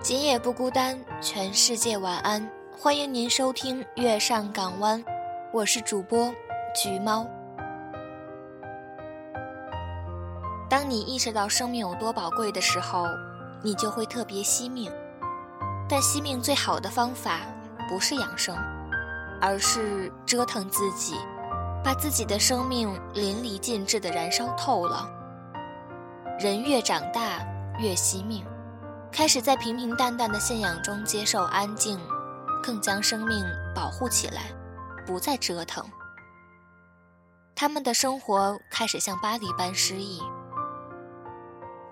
今夜不孤单，全世界晚安。欢迎您收听《月上港湾》，我是主播橘猫。当你意识到生命有多宝贵的时候，你就会特别惜命。但惜命最好的方法不是养生，而是折腾自己，把自己的生命淋漓尽致的燃烧透了。人越长大，越惜命。开始在平平淡淡的信仰中接受安静，更将生命保护起来，不再折腾。他们的生活开始像巴黎般诗意，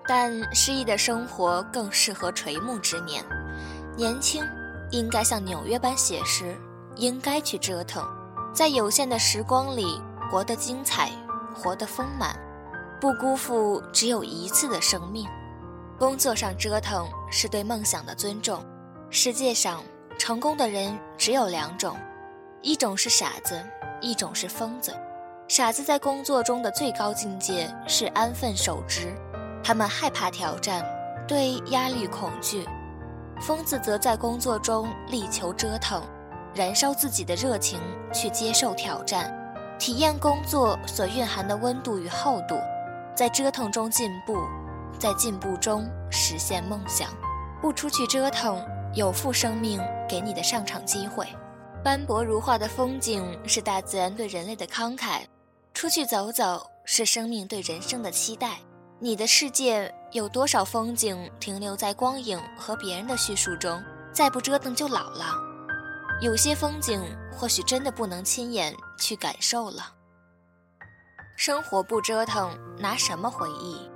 但诗意的生活更适合垂暮之年。年轻应该像纽约般写实，应该去折腾，在有限的时光里活得精彩，活得丰满，不辜负只有一次的生命。工作上折腾是对梦想的尊重。世界上成功的人只有两种，一种是傻子，一种是疯子。傻子在工作中的最高境界是安分守职，他们害怕挑战，对压力恐惧；疯子则在工作中力求折腾，燃烧自己的热情去接受挑战，体验工作所蕴含的温度与厚度，在折腾中进步。在进步中实现梦想，不出去折腾，有负生命给你的上场机会。斑驳如画的风景是大自然对人类的慷慨，出去走走是生命对人生的期待。你的世界有多少风景停留在光影和别人的叙述中？再不折腾就老了。有些风景或许真的不能亲眼去感受了。生活不折腾，拿什么回忆？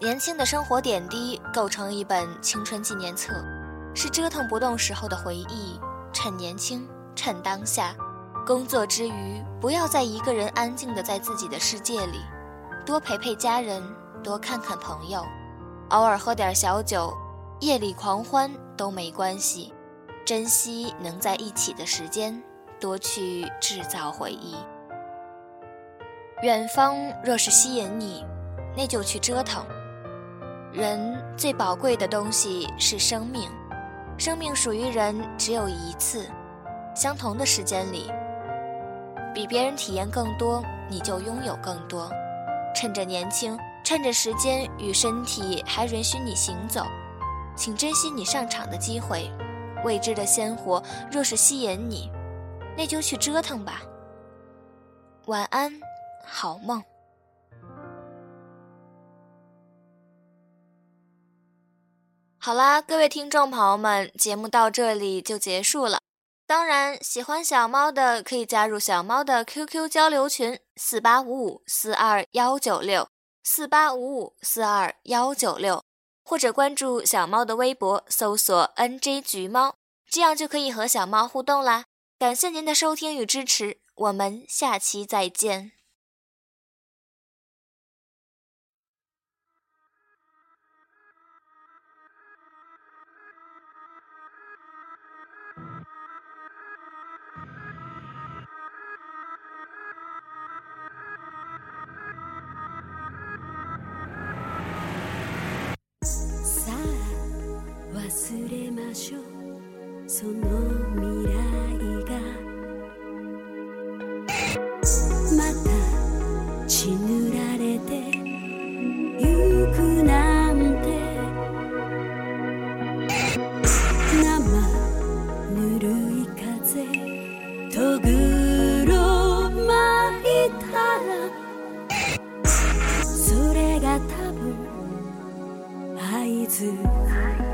年轻的生活点滴构成一本青春纪念册，是折腾不动时候的回忆。趁年轻，趁当下，工作之余不要再一个人安静的在自己的世界里，多陪陪家人，多看看朋友，偶尔喝点小酒，夜里狂欢都没关系。珍惜能在一起的时间，多去制造回忆。远方若是吸引你，那就去折腾。人最宝贵的东西是生命，生命属于人只有一次，相同的时间里，比别人体验更多，你就拥有更多。趁着年轻，趁着时间与身体还允许你行走，请珍惜你上场的机会。未知的鲜活若是吸引你，那就去折腾吧。晚安，好梦。好啦，各位听众朋友们，节目到这里就结束了。当然，喜欢小猫的可以加入小猫的 QQ 交流群：四八五五四二幺九六四八五五四二幺九六，或者关注小猫的微博，搜索 “nj 橘猫”，这样就可以和小猫互动啦。感谢您的收听与支持，我们下期再见。その未来がまた血塗られてゆくなんて生ぬるい風とぐろ巻いたらそれが多分合図。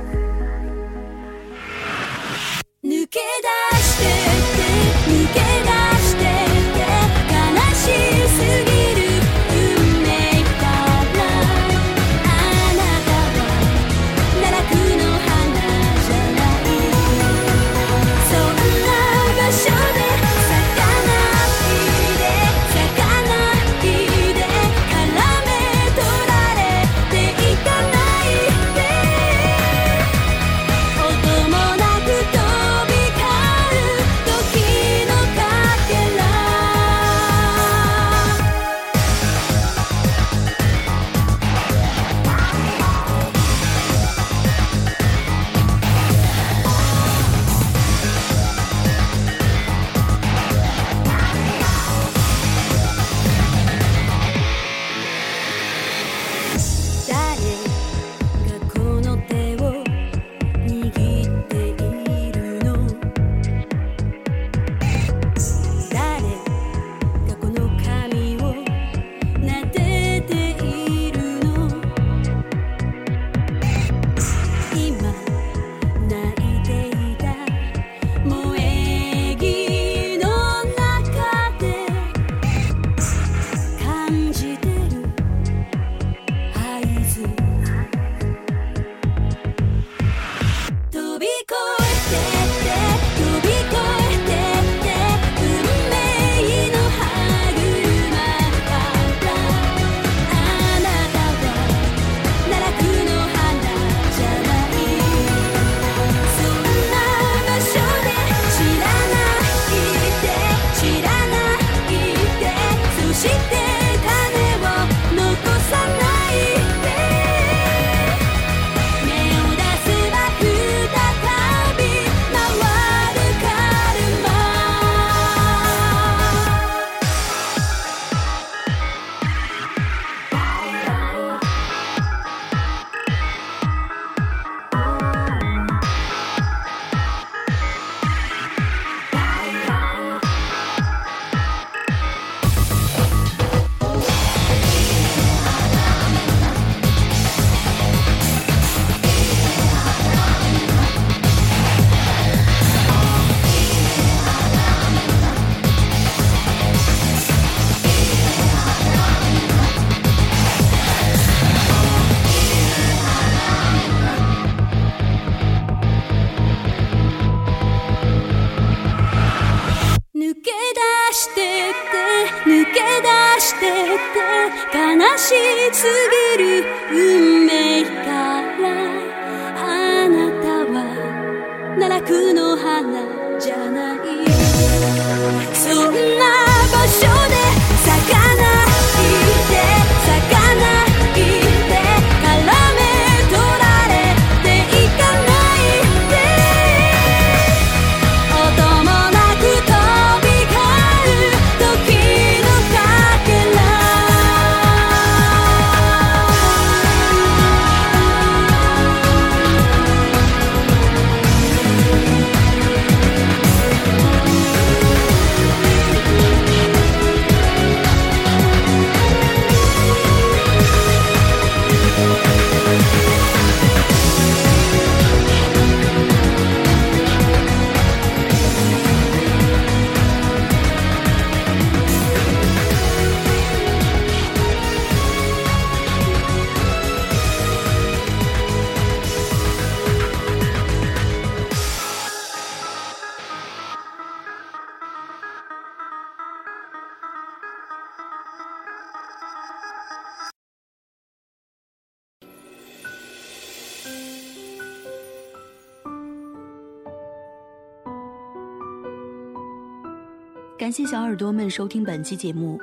感谢小耳朵们收听本期节目。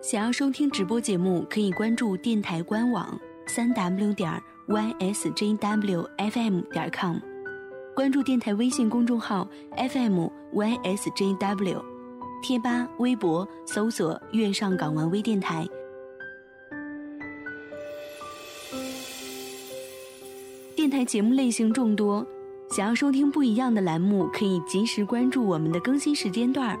想要收听直播节目，可以关注电台官网三 w 点 ysjwfm 点 com，关注电台微信公众号 FM ysjw，贴吧、微博搜索“月上港湾微电台”。电台节目类型众多，想要收听不一样的栏目，可以及时关注我们的更新时间段。